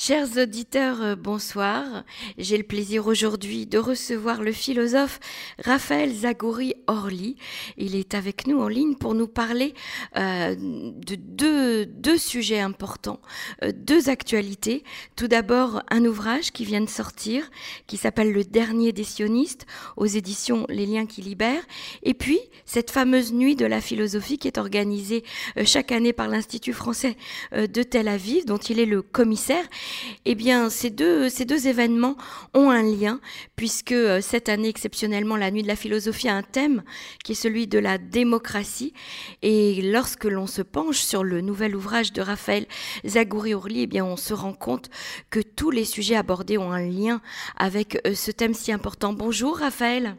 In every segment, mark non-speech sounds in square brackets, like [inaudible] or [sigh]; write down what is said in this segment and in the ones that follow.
Chers auditeurs, euh, bonsoir. J'ai le plaisir aujourd'hui de recevoir le philosophe Raphaël Zagouri Orly. Il est avec nous en ligne pour nous parler euh, de deux, deux, sujets importants, euh, deux actualités. Tout d'abord, un ouvrage qui vient de sortir, qui s'appelle Le dernier des sionistes, aux éditions Les liens qui libèrent. Et puis, cette fameuse nuit de la philosophie qui est organisée chaque année par l'Institut français de Tel Aviv, dont il est le commissaire eh bien, ces deux, ces événements ont un lien, puisque euh, cette année, exceptionnellement, la Nuit de la philosophie a un thème qui est celui de la démocratie. Et lorsque l'on se penche sur le nouvel ouvrage de Raphaël Zagouri-Orly, eh bien, on se rend compte que tous les sujets abordés ont un lien avec euh, ce thème si important. Bonjour, Raphaël.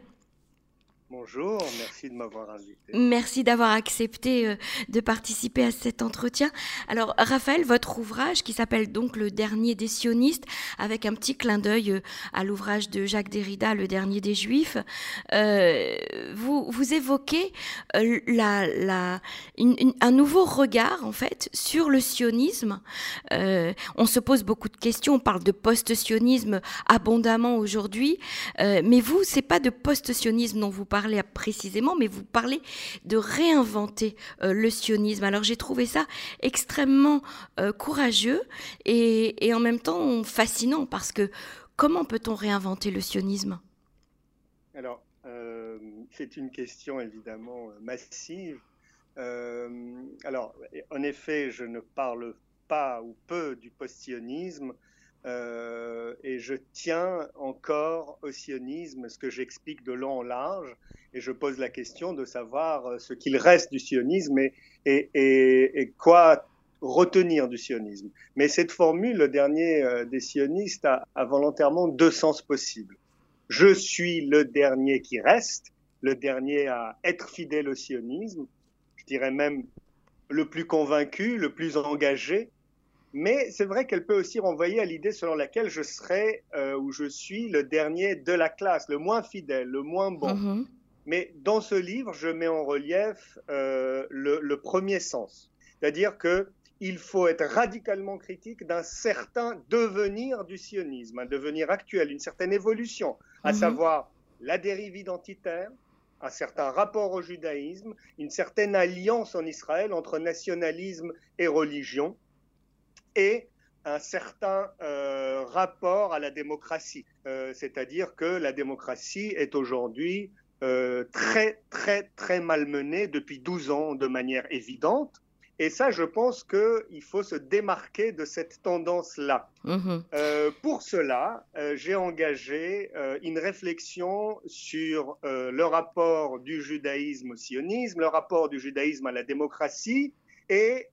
Bonjour, merci de m'avoir invité. Merci d'avoir accepté euh, de participer à cet entretien. Alors, Raphaël, votre ouvrage qui s'appelle donc Le dernier des sionistes, avec un petit clin d'œil euh, à l'ouvrage de Jacques Derrida, Le dernier des juifs, euh, vous, évoquez un nouveau regard, en fait, sur le sionisme. on se pose beaucoup de questions, on parle de post-sionisme abondamment aujourd'hui, mais vous, c'est pas de post-sionisme dont vous parlez précisément, mais vous parlez de réinventer euh, le sionisme. Alors j'ai trouvé ça extrêmement euh, courageux et, en même temps fascinant parce que comment peut-on réinventer le sionisme? Alors euh, c'est une question évidemment massive. alors en effet, je ne parle pas ou peu du post-sionisme. Euh, et je tiens encore au sionisme, ce que j'explique de long en large, et je pose la question de savoir euh, ce qu'il reste du sionisme et, et, et, quoi retenir du sionisme. Mais cette formule, le dernier euh, des sionistes, a, a, volontairement deux sens possibles. Je suis le dernier qui reste, le dernier à être fidèle au sionisme, je dirais même le plus convaincu, le plus engagé, mais c'est vrai qu'elle peut aussi renvoyer à l'idée selon laquelle je serai euh, ou je suis le dernier de la classe, le moins fidèle, le moins bon. Mm-hmm. Mais dans ce livre, je mets en relief euh, le, le, premier sens, c'est-à-dire que il faut être radicalement critique d'un certain devenir du sionisme, un devenir actuel, une certaine évolution, à mm-hmm. savoir la dérive identitaire, un certain rapport au judaïsme, une certaine alliance en Israël entre nationalisme et religion, et un certain euh, rapport à la démocratie. Euh, c'est-à-dire que la démocratie est aujourd'hui euh, très, très, très malmenée depuis 12 ans de manière évidente. Et ça, je pense qu'il faut se démarquer de cette tendance-là. Mm-hmm. pour cela, j'ai engagé une réflexion sur le rapport du judaïsme au sionisme, le rapport du judaïsme à la démocratie et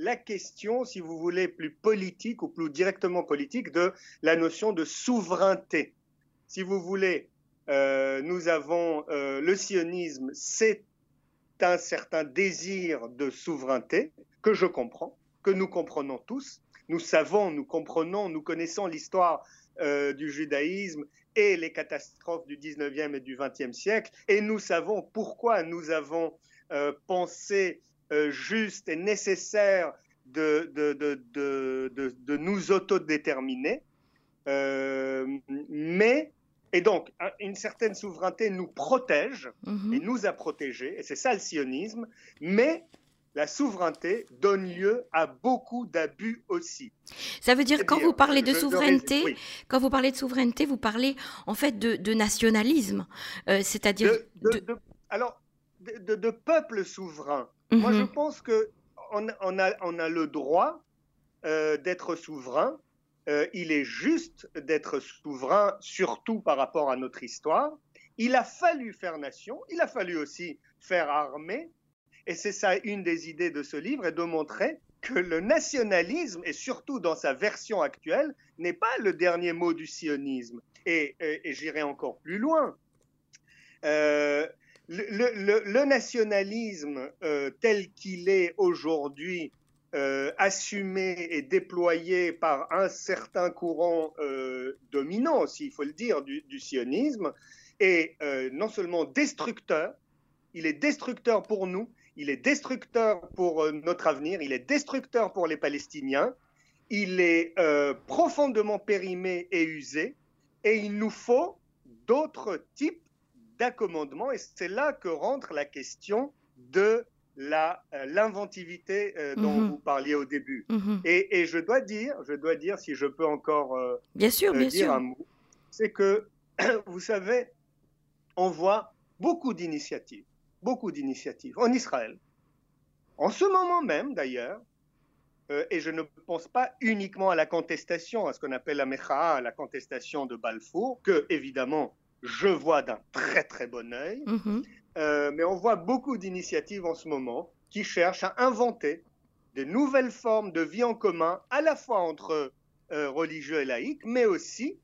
la question, si vous voulez, plus politique ou plus directement politique de la notion de souveraineté. Si vous voulez, euh, nous avons euh, le sionisme, c'est un certain désir de souveraineté que je comprends, que nous comprenons tous. Nous savons, nous comprenons, nous connaissons l'histoire euh, du judaïsme et les catastrophes du 19e et du 20e siècle, et nous savons pourquoi nous avons pensé juste et nécessaire de, de, de, de nous autodéterminer. Euh, mais, et donc, une certaine souveraineté nous protège mhm. et nous a protégés, et c'est ça le sionisme, mais la souveraineté donne lieu à beaucoup d'abus aussi. Ça veut dire quand vous parlez de souveraineté, quand vous parlez de souveraineté, vous parlez en fait de, nationalisme, euh, c'est-à-dire alors de, peuple souverain. Moi, je mhm. pense que on, a, on a, le droit euh, d'être souverain. Euh, il est juste d'être souverain, surtout par rapport à notre histoire. Il a fallu faire nation, il a fallu aussi faire armée. Et c'est ça une des idées de ce livre, et de montrer que le nationalisme, et surtout dans sa version actuelle, n'est pas le dernier mot du sionisme. Et, et, j'irai encore plus loin. Euh, le, nationalisme euh, tel qu'il est aujourd'hui euh, assumé et déployé par un certain courant euh, dominant, s'il faut le dire, du, sionisme, est non seulement destructeur, il est destructeur pour nous, il est destructeur pour notre avenir, il est destructeur pour les Palestiniens, il est profondément périmé et usé, et il nous faut d'autres types d'accommodements, et c'est là que rentre la question de l'inventivité dont mhm. vous parliez au début. Mhm. et, je dois dire, je dois dire, si je peux encore bien sûr, bien dire sûr. un mot, c'est que [clears throat] vous savez, on voit beaucoup d'initiatives, beaucoup d'initiatives en Israël. En ce moment même, d'ailleurs, euh, et je ne pense pas uniquement à la contestation, à ce qu'on appelle la Mecha, la contestation de Balfour, que évidemment je vois d'un très très bon œil, mhm. euh, mais on voit beaucoup d'initiatives en ce moment qui cherchent à inventer de nouvelles formes de vie en commun, à la fois entre euh, religieux et laïcs, mais aussi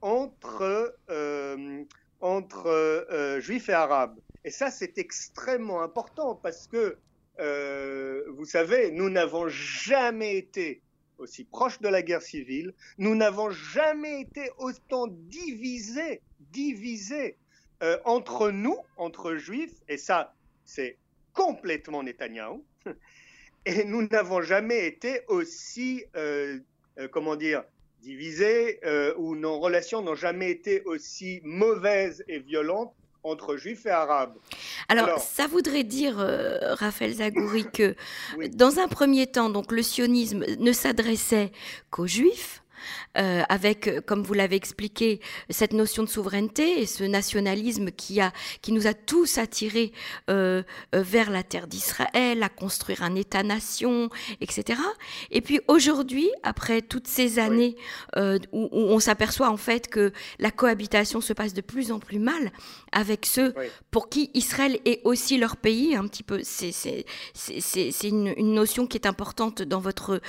entre, euh, entre juifs et arabes. Et ça, c'est extrêmement important parce que, vous savez, nous n'avons jamais été aussi proches de la guerre civile, nous n'avons jamais été autant divisés, divisés entre nous, entre juifs, et ça, c'est complètement Netanyahou, [laughs] et nous n'avons jamais été aussi, comment dire, divisés, euh, où nos relations n'ont jamais été aussi mauvaises et violentes entre juifs et arabes. Alors, ça voudrait dire, euh, Raphaël Zagouri, [laughs] que dans un premier temps, donc le sionisme ne s'adressait qu'aux juifs, euh, avec, euh, comme vous l'avez expliqué, cette notion de souveraineté et ce nationalisme qui, a, qui nous a tous attirés euh, vers la terre d'Israël, à construire un État-nation, etc. Et puis aujourd'hui, après toutes ces années où, on s'aperçoit en fait que la cohabitation se passe de plus en plus mal avec ceux pour qui Israël est aussi leur pays, un petit peu, c'est une, une, notion qui est importante dans votre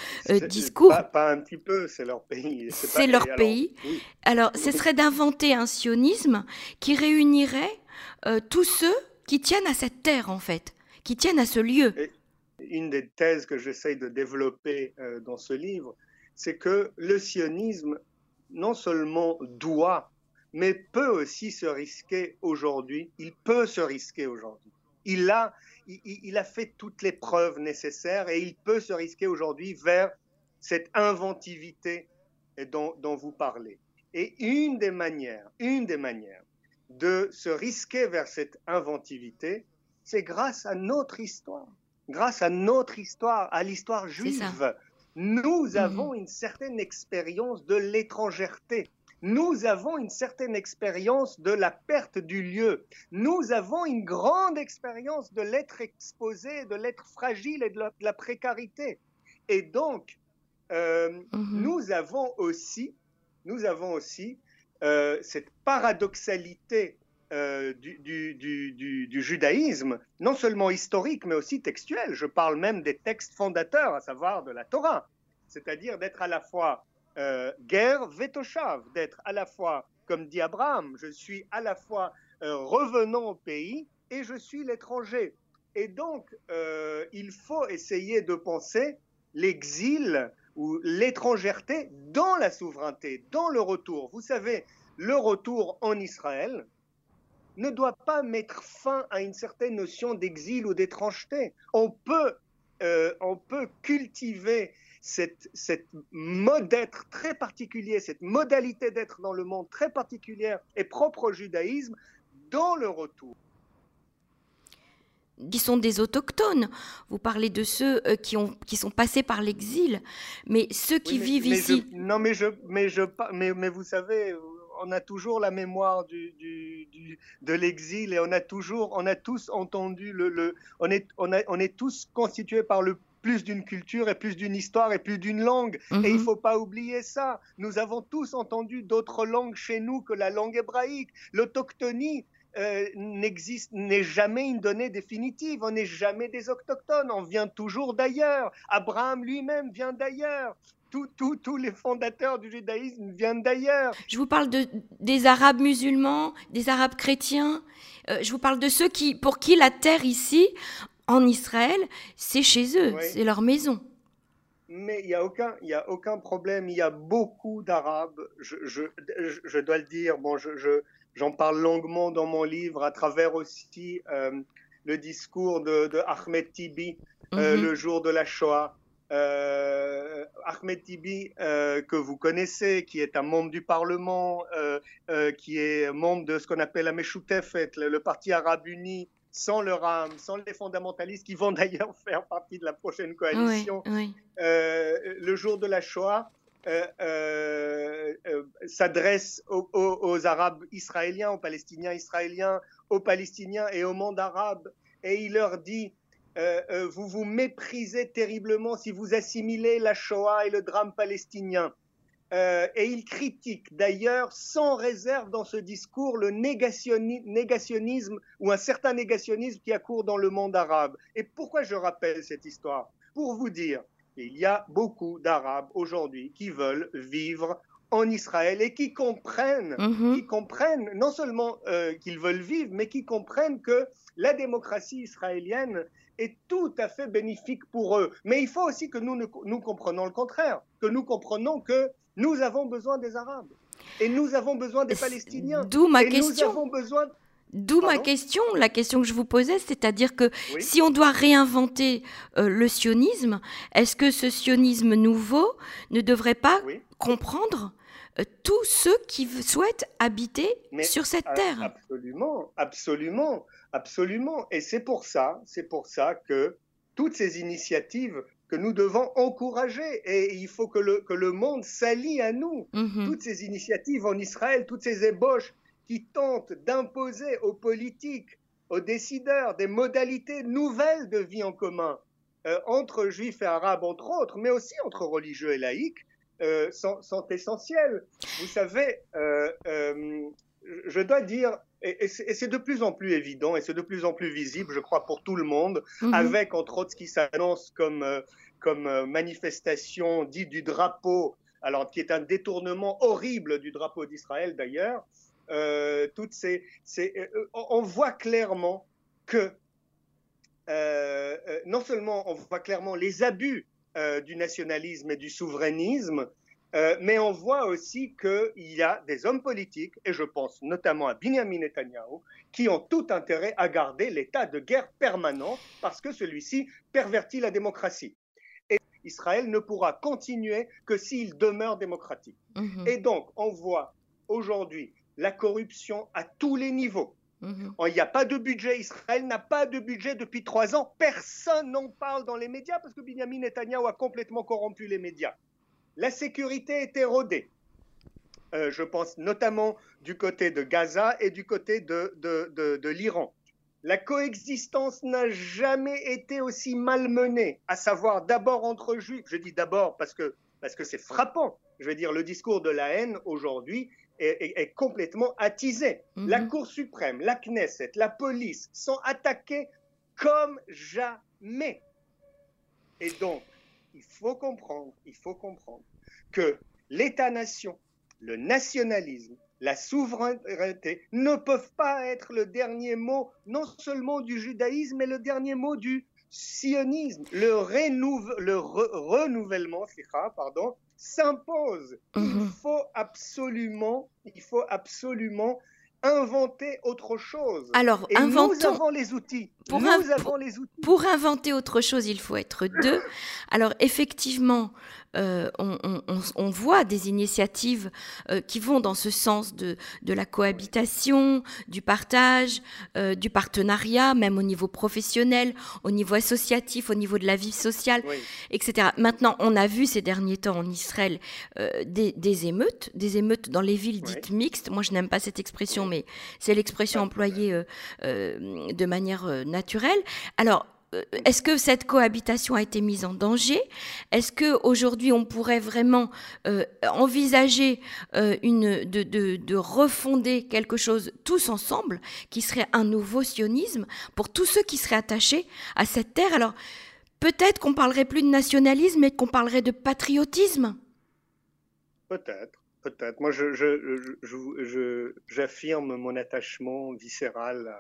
discours. Pas, pas un petit peu, c'est leur pays c'est leur pays. Alors, ce serait d'inventer un sionisme qui réunirait euh, tous ceux qui tiennent à cette terre, en fait, qui tiennent à ce lieu. une des thèses que j'essaye de développer euh, dans ce livre, c'est que le sionisme, non seulement doit, mais peut aussi se risquer aujourd'hui. Il peut se risquer aujourd'hui. Il a, il a fait toutes les preuves nécessaires et il peut se risquer aujourd'hui vers cette inventivité dont, vous parlez. Et une des manières, une des manières de se risquer vers cette inventivité, c'est grâce à notre histoire, grâce à notre histoire, à l'histoire juive. Nous mhm. avons une certaine expérience de l'étrangèreté. Nous avons une certaine expérience de la perte du lieu. Nous avons une grande expérience de l'être exposé, de l'être fragile et de la précarité. Et donc, euh, mhm. nous avons aussi, nous avons aussi euh, cette paradoxalité euh, du, du, judaïsme, non seulement historique, mais aussi textuel. Je parle même des textes fondateurs, à savoir de la Torah, c'est-à-dire d'être à la fois guerre vetoshav, d'être à la fois, comme dit Abraham, je suis à la fois revenant au pays et je suis l'étranger. Et donc, il faut essayer de penser l'exil ou l'étrangèreté dans la souveraineté, dans le retour. Vous savez, le retour en Israël ne doit pas mettre fin à une certaine notion d'exil ou d'étrangeté. On peut, euh, on peut cultiver cette, cette mode d'être très particulier, cette modalité d'être dans le monde très particulière et propre au judaïsme dans le retour qui sont des autochtones. Vous parlez de ceux euh, qui, ont, qui sont passés par l'exil, mais ceux qui vivent ici. non, mais, je, mais, je, mais, mais vous savez, on a toujours la mémoire du, du, de l'exil et on a toujours, on a tous entendu le, le on est, on, a, on est tous constitués par le plus d'une culture et plus d'une histoire et plus d'une langue. Et il ne mhm. faut pas oublier ça. Nous avons tous entendu d'autres langues chez nous que la langue hébraïque. L'autochtonie, euh, n'existe, n'est jamais une donnée définitive. On n'est jamais des autochtones, on vient toujours d'ailleurs. Abraham lui-même vient d'ailleurs. Tous les fondateurs du judaïsme viennent d'ailleurs. Je vous parle de, des Arabes musulmans, des Arabes chrétiens. Euh, je vous parle de ceux qui, pour qui la terre ici, en Israël, c'est chez eux, c'est leur maison. Mais il n'y a, aucun, y a aucun problème. Il y a beaucoup d'Arabes, je, je, je, dois le dire. Bon, je, J'en parle longuement dans mon livre à travers aussi euh, le discours de, Ahmed Tibi euh, mhm. le jour de la Shoah. euh, Ahmed Tibi, euh, que vous connaissez, qui est un membre du Parlement, euh, qui est membre de ce qu'on appelle la Meshoutefet, le, le Parti arabe uni, sans le RAM, sans les fondamentalistes, qui vont [laughs] d'ailleurs faire partie de la prochaine coalition, le jour de la Shoah, s'adresse aux, Arabes israéliens, aux Palestiniens israéliens, aux Palestiniens et au monde arabe, et il leur dit euh, euh, vous vous méprisez terriblement si vous assimilez la Shoah et le drame palestinien. Euh, et il critique d'ailleurs sans réserve dans ce discours le négationnisme ou un certain négationnisme qui a cours dans le monde arabe. Et pourquoi je rappelle cette histoire? Pour vous dire qu'il y a beaucoup d'Arabes aujourd'hui qui veulent vivre en Israël et qui comprennent, mm-hmm. qui comprennent non seulement qu'ils veulent vivre, mais qui comprennent que la démocratie israélienne est tout à fait bénéfique pour eux. Mais il faut aussi que nous, nous comprenions le contraire, que nous comprenons que nous avons besoin des Arabes et nous avons besoin des Palestiniens. D'où ma question. Nous avons besoin. D'où ma question, la question que je vous posais, c'est-à-dire que si on doit réinventer euh, le sionisme, est-ce que ce sionisme nouveau ne devrait pas comprendre euh, tous ceux qui souhaitent habiter sur cette terre? Absolument, absolument. Absolument. Et c'est pour ça, c'est pour ça que toutes ces initiatives que nous devons encourager et il faut que le, que le monde s'allie à nous. Mhm. Toutes ces initiatives en Israël, toutes ces ébauches qui tentent d'imposer aux politiques, aux décideurs des modalités nouvelles de vie en commun euh, entre juifs et arabes, entre autres, mais aussi entre religieux et laïcs, euh, sont, sont, essentielles. Vous savez, euh, je dois dire, et, c'est de plus en plus évident et c'est de plus en plus visible, je crois, pour tout le monde, mhm. avec entre autres ce qui s'annonce comme, comme manifestation dite du drapeau, alors qui est un détournement horrible du drapeau d'Israël d'ailleurs. Euh, toutes ces, on voit clairement que non seulement on voit clairement les abus du nationalisme et du souverainisme, euh, mais on voit aussi qu'il y a des hommes politiques, et je pense notamment à Benjamin Netanyahu, qui ont tout intérêt à garder l'état de guerre permanent parce que celui-ci pervertit la démocratie. Et Israël ne pourra continuer que s'il demeure démocratique. Mhm. Et donc, on voit aujourd'hui la corruption à tous les niveaux. Mhm. Il n'y a pas de budget. Israël n'a pas de budget depuis trois ans. Personne n'en parle dans les médias parce que Benjamin Netanyahu a complètement corrompu les médias la sécurité est érodée. Euh, je pense notamment du côté de Gaza et du côté de, de, l'Iran. La coexistence n'a jamais été aussi malmenée, à savoir d'abord entre juifs. Je dis d'abord parce que parce que c'est frappant. Je veux dire, le discours de la haine aujourd'hui est, complètement attisé. Mhm. La Cour suprême, la Knesset, la police sont attaqués comme jamais. Et donc, il faut comprendre, il faut comprendre que l'État-nation, le nationalisme, la souveraineté ne peuvent pas être le dernier mot non seulement du judaïsme, mais le dernier mot du sionisme. Le, renouvellement pardon, s'impose. Il mhm. faut absolument, il faut absolument inventer autre chose. Alors, inventons... nous avons les outils. Pour, nous avons les outils. pour inventer autre chose, il faut être deux. Alors, effectivement, euh, on, voit des initiatives euh, qui vont dans ce sens de, de la cohabitation, du partage, euh, du partenariat, même au niveau professionnel, au niveau associatif, au niveau de la vie sociale, etc. Maintenant, on a vu ces derniers temps en Israël des, émeutes, des émeutes dans les villes dites mixtes. Moi, je n'aime pas cette expression, mais c'est l'expression employée de manière naturelle. Alors, euh, est-ce que cette cohabitation a été mise en danger? Est-ce que aujourd'hui on pourrait vraiment euh, envisager euh, de, refonder quelque chose tous ensemble, qui serait un nouveau sionisme pour tous ceux qui seraient attachés à cette terre? Alors peut-être qu'on parlerait plus de nationalisme et qu'on parlerait de patriotisme. Peut-être. Peut-être. Moi, j'affirme mon attachement viscéral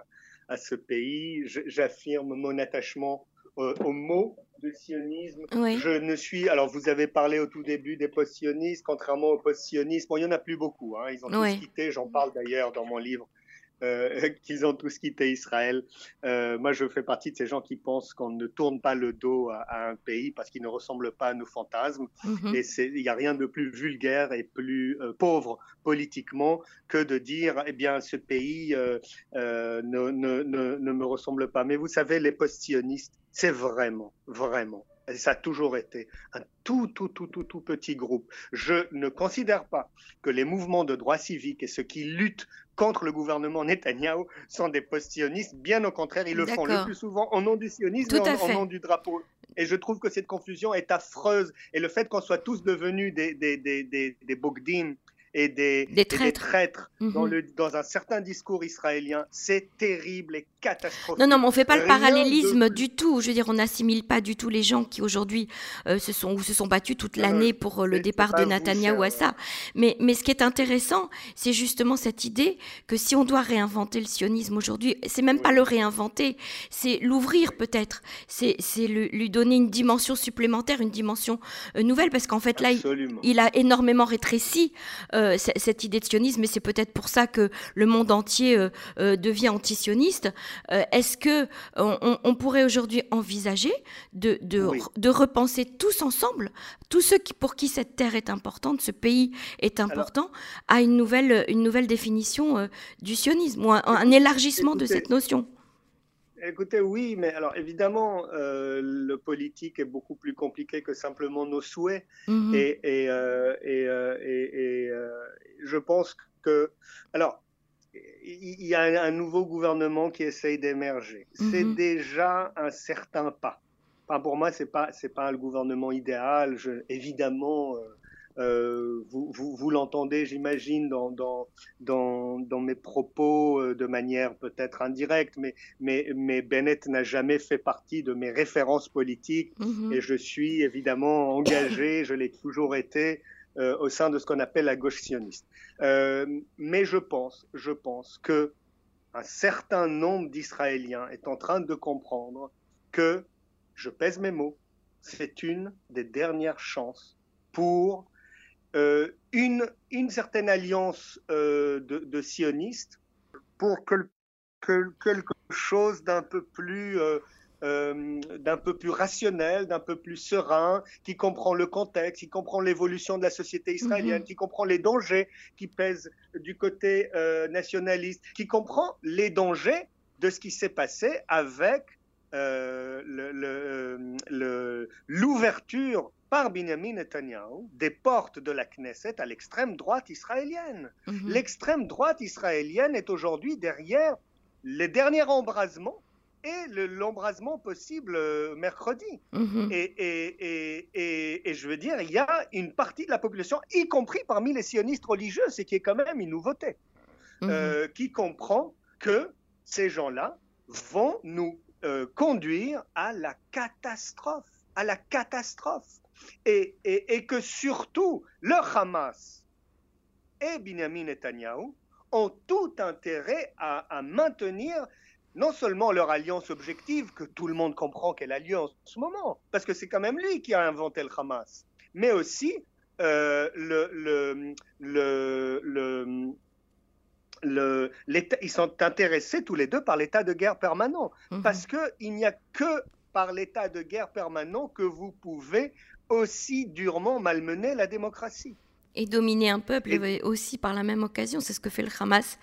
à, ce pays. J'affirme mon attachement euh, au mot de sionisme. Je ne suis. Alors, vous avez parlé au tout début des post-sionistes, contrairement aux post-sionistes. Bon, il n'y en a plus beaucoup. Hein. Ils ont tous quitté. J'en parle d'ailleurs dans mon livre euh, [laughs] qu'ils ont tous quitté Israël. Euh, moi, je fais partie de ces gens qui pensent qu'on ne tourne pas le dos à, un pays parce qu'il ne ressemble pas à nos fantasmes. Mhm. Et il n'y a rien de plus vulgaire et plus euh, pauvre politiquement que de dire, eh bien, ce pays ne, ne, ne, ne me ressemble pas. Mais vous savez, les post-sionistes, c'est vraiment, vraiment et ça a toujours été un tout, tout, tout, tout, tout petit groupe. Je ne considère pas que les mouvements de droit civique et ceux qui luttent contre le gouvernement Netanyahou sont des post-sionistes. Bien au contraire, ils le font le plus souvent au nom du sionisme et au nom du drapeau. Et je trouve que cette confusion est affreuse. Et le fait qu'on soit tous devenus des, des, des, des, des et des, traîtres, dans, mhm. le, dans, un certain discours israélien, c'est terrible et catastrophique. Non, non, mais on ne fait pas le parallélisme du tout. Je veux dire, on n'assimile pas du tout les gens qui aujourd'hui euh, se, sont, ou se sont battus toute l'année pour euh, le départ de Netanyahou à ça. Mais, mais ce qui est intéressant, c'est justement cette idée que si on doit réinventer le sionisme aujourd'hui, c'est même pas le réinventer, c'est l'ouvrir peut-être, c'est lui donner une dimension supplémentaire, une dimension euh, nouvelle, parce qu'en fait là, il, a énormément rétréci. Euh, cette idée de sionisme, et c'est peut-être pour ça que le monde entier euh, euh, devient antisioniste. Est-ce que on, pourrait aujourd'hui envisager de, de, repenser tous ensemble, tous ceux qui, pour qui cette terre est importante, ce pays est important, à une nouvelle, une nouvelle définition du sionisme, ou un, élargissement de cette notion? Écoutez, oui, mais alors évidemment, euh, le politique est beaucoup plus compliqué que simplement nos souhaits. Mhm. Et, et, euh, et, euh, et je pense que. Alors, il y a un nouveau gouvernement qui essaye d'émerger. C'est mhm. déjà un certain pas. Enfin, pour moi, ce n'est pas, pas le gouvernement idéal. Je, évidemment, euh, vous, vous, l'entendez, j'imagine, dans, dans, dans, dans, mes propos euh, de manière peut-être indirecte, mais, mais, mais Bennett n'a jamais fait partie de mes références politiques mhm. et je suis évidemment engagé, je l'ai toujours été, euh, au sein de ce qu'on appelle la gauche sioniste. mais je pense, je pense que un certain nombre d'Israéliens est en train de comprendre que, je pèse mes mots, c'est une des dernières chances pour euh, une, une, certaine alliance euh, de, de, sionistes pour que, quelque chose d'un peu plus euh, d'un peu plus rationnel, d'un peu plus serein, qui comprend le contexte, qui comprend l'évolution de la société israélienne, mhm. qui comprend les dangers qui pèsent du côté nationaliste, qui comprend les dangers de ce qui s'est passé avec l'ouverture par Benjamin Netanyahu des portes de la Knesset à l'extrême droite israélienne. Mhm. L'extrême droite israélienne est aujourd'hui derrière les derniers embrasements et l'embrasement possible euh, mercredi. Mhm. et, et, et, et, je veux dire, il y a une partie de la population, y compris parmi les sionistes religieux, ce qui est quand même une nouveauté, mhm. euh, qui comprend que ces gens-là vont nous euh, conduire à la catastrophe, à la catastrophe et, que surtout le Hamas et Benjamin Netanyahu ont tout intérêt à, maintenir non seulement leur alliance objective, que tout le monde comprend qu'elle a lieu en ce moment, parce que c'est quand même lui qui a inventé le Hamas, mais aussi euh, le, le, le, ils sont intéressés tous les deux par l'état de guerre permanent, mhm. parce qu'il n'y a que par l'état de guerre permanent que vous pouvez aussi durement malmener la démocratie. Et dominer un peuple aussi par la même occasion, c'est ce que fait le Hamas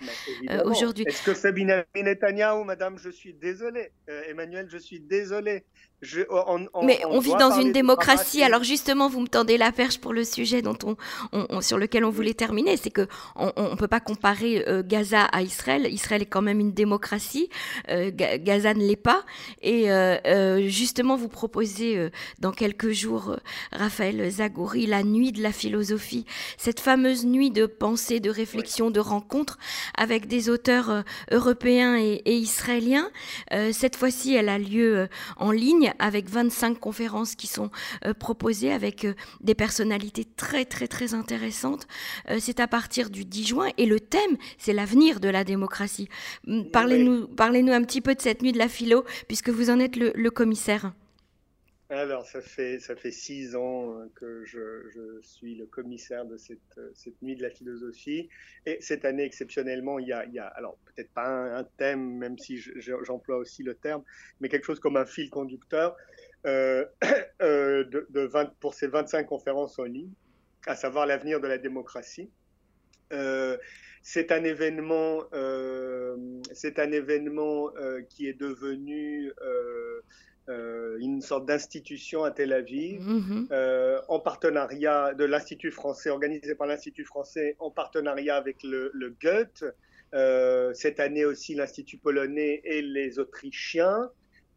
euh, aujourd'hui. Est-ce que c'est Benjamin Netanyahu, madame Je suis désolé. Euh, Emmanuel, je suis désolé. Mais on, vit dans une démocratie. Alors justement, vous me tendez la perche pour le sujet dont on, sur lequel on voulait terminer, c'est que on ne peut pas comparer euh, Gaza à Israël. Israël est quand même une démocratie. Euh, Gaza ne l'est pas. Et euh, justement, vous proposez dans quelques jours, Raphaël Zagouri, la nuit de la philosophie, cette fameuse nuit de pensée, de réflexion, de rencontre avec des auteurs européens et, et israéliens. cette fois-ci, elle a lieu en ligne avec 25 conférences qui sont euh, proposées avec euh, des personnalités très très très intéressantes. Euh, c'est à partir du 10 juin et le thème, c'est l'avenir de la démocratie. Parlez-nous parlez un petit peu de cette nuit de la philo puisque vous en êtes le, commissaire. Alors, ça fait, ça fait six ans euh, que je, suis le commissaire de cette, euh, cette, nuit de la philosophie. Et cette année, exceptionnellement, il y a, il y a alors peut-être pas un, thème, même si j'emploie aussi le terme, mais quelque chose comme un fil conducteur euh, [coughs] de, de 20, pour ces 25 conférences en ligne, à savoir l'avenir de la démocratie. C'est un événement, c'est un événement qui est devenu euh, euh, une sorte d'institution à Tel Aviv, mm -hmm. en partenariat de l'Institut français, organisé par l'Institut français, en partenariat avec le, le Goethe. Euh, cette année aussi l'Institut polonais et les Autrichiens.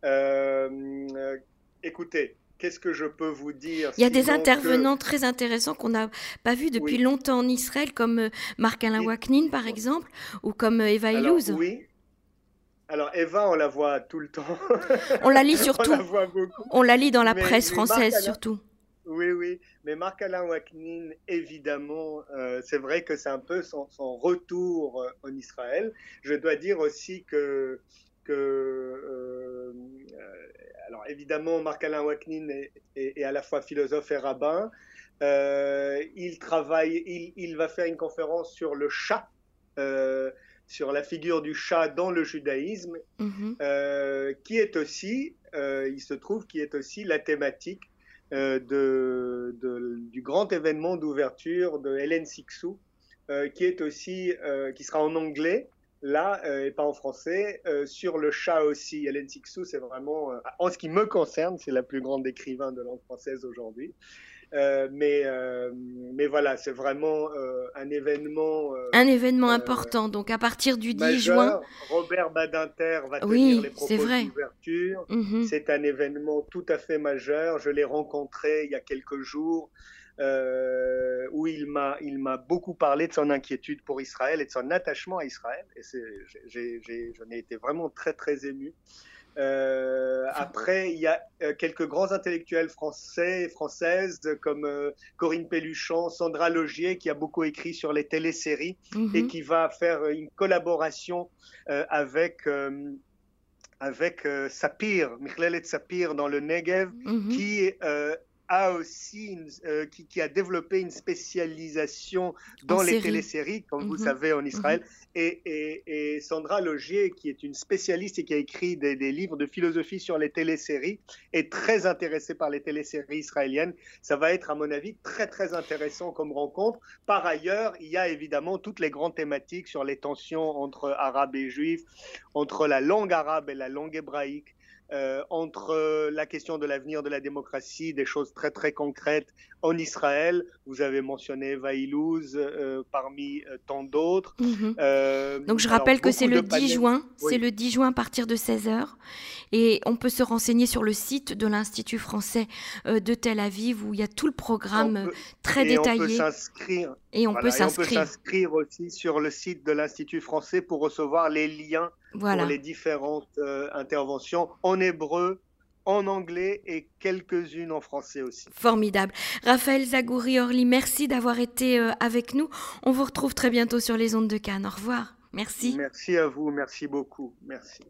Euh, écoutez, qu'est-ce que je peux vous dire Il y a des intervenants que... très intéressants qu'on n'a pas vus depuis oui. longtemps en Israël, comme Marc-Alain Waknin, par exemple, ou comme Eva Illouz. Oui, alors Eva, on la voit tout le temps. On la lit surtout. [laughs] on, la on, la lit dans la mais, presse mais française Alain, surtout. Oui, oui. Mais Marc-Alain Waknin, évidemment, euh, c'est vrai que c'est un peu son, son retour euh, en Israël. Je dois dire aussi que, que euh, alors évidemment, Marc-Alain Waknin est, est, est, à la fois philosophe et rabbin. Il travaille, il, il, va faire une conférence sur le chat. Sur la figure du chat dans le judaïsme, -hmm. euh, qui est aussi, euh, il se trouve, qui est aussi la thématique euh, de, de, du grand événement d'ouverture de Hélène Sixou, qui est aussi, qui sera en anglais, là, et pas en français, sur le chat aussi. Hélène Sixou, c'est vraiment, en ce qui me concerne, c'est la plus grande écrivain de langue française aujourd'hui. Euh, mais, euh, mais voilà, c'est vraiment euh, un événement. un événement important. Donc à partir du 10 majeur, juin. Robert Badinter va tenir les propos d'ouverture. Mm -hmm. C'est un événement tout à fait majeur. Je l'ai rencontré il y a quelques jours. où il m'a il m'a beaucoup parlé de son inquiétude pour Israël et de son attachement à Israël et j'en ai, ai été vraiment très très ému. Euh, après, il y a euh, quelques grands intellectuels français et françaises comme euh, Corinne Pelluchon, Sandra Logier, qui a beaucoup écrit sur les téléséries -hmm. et qui va faire une collaboration euh, avec avec Sapir, Michlelet Sapir dans le Negev, mm -hmm. qui a aussi une, euh, qui, qui, a développé une spécialisation dans en les série. téléséries, comme mm -hmm. vous savez en Israël. Mm -hmm. et, et, et, Sandra Logier, qui est une spécialiste et qui a écrit des, des, livres de philosophie sur les téléséries, est très intéressée par les téléséries israéliennes. Ça va être, à mon avis, très très intéressant comme rencontre. Par ailleurs, il y a évidemment toutes les grandes thématiques sur les tensions entre arabes et juifs, entre la langue arabe et la langue hébraïque euh, entre la question de l'avenir de la démocratie, des choses très très concrètes en Israël. Vous avez mentionné Vaïlouz euh, parmi euh, tant d'autres. Mm -hmm. Donc je rappelle que c'est le 10 juin, oui. c'est le 10 juin à partir de 16h et on peut se renseigner sur le site de l'Institut français de Tel Aviv où il y a tout le programme peut, très et détaillé. On peut s'inscrire. Et on voilà, peut s'inscrire aussi sur le site de l'Institut français pour recevoir les liens voilà. pour les différentes euh, interventions en hébreu, en anglais et quelques-unes en français aussi. Formidable. Raphaël Zagouri-Orly, merci d'avoir été euh, avec nous. On vous retrouve très bientôt sur les ondes de Cannes. Au revoir. Merci. Merci à vous, merci beaucoup. Merci.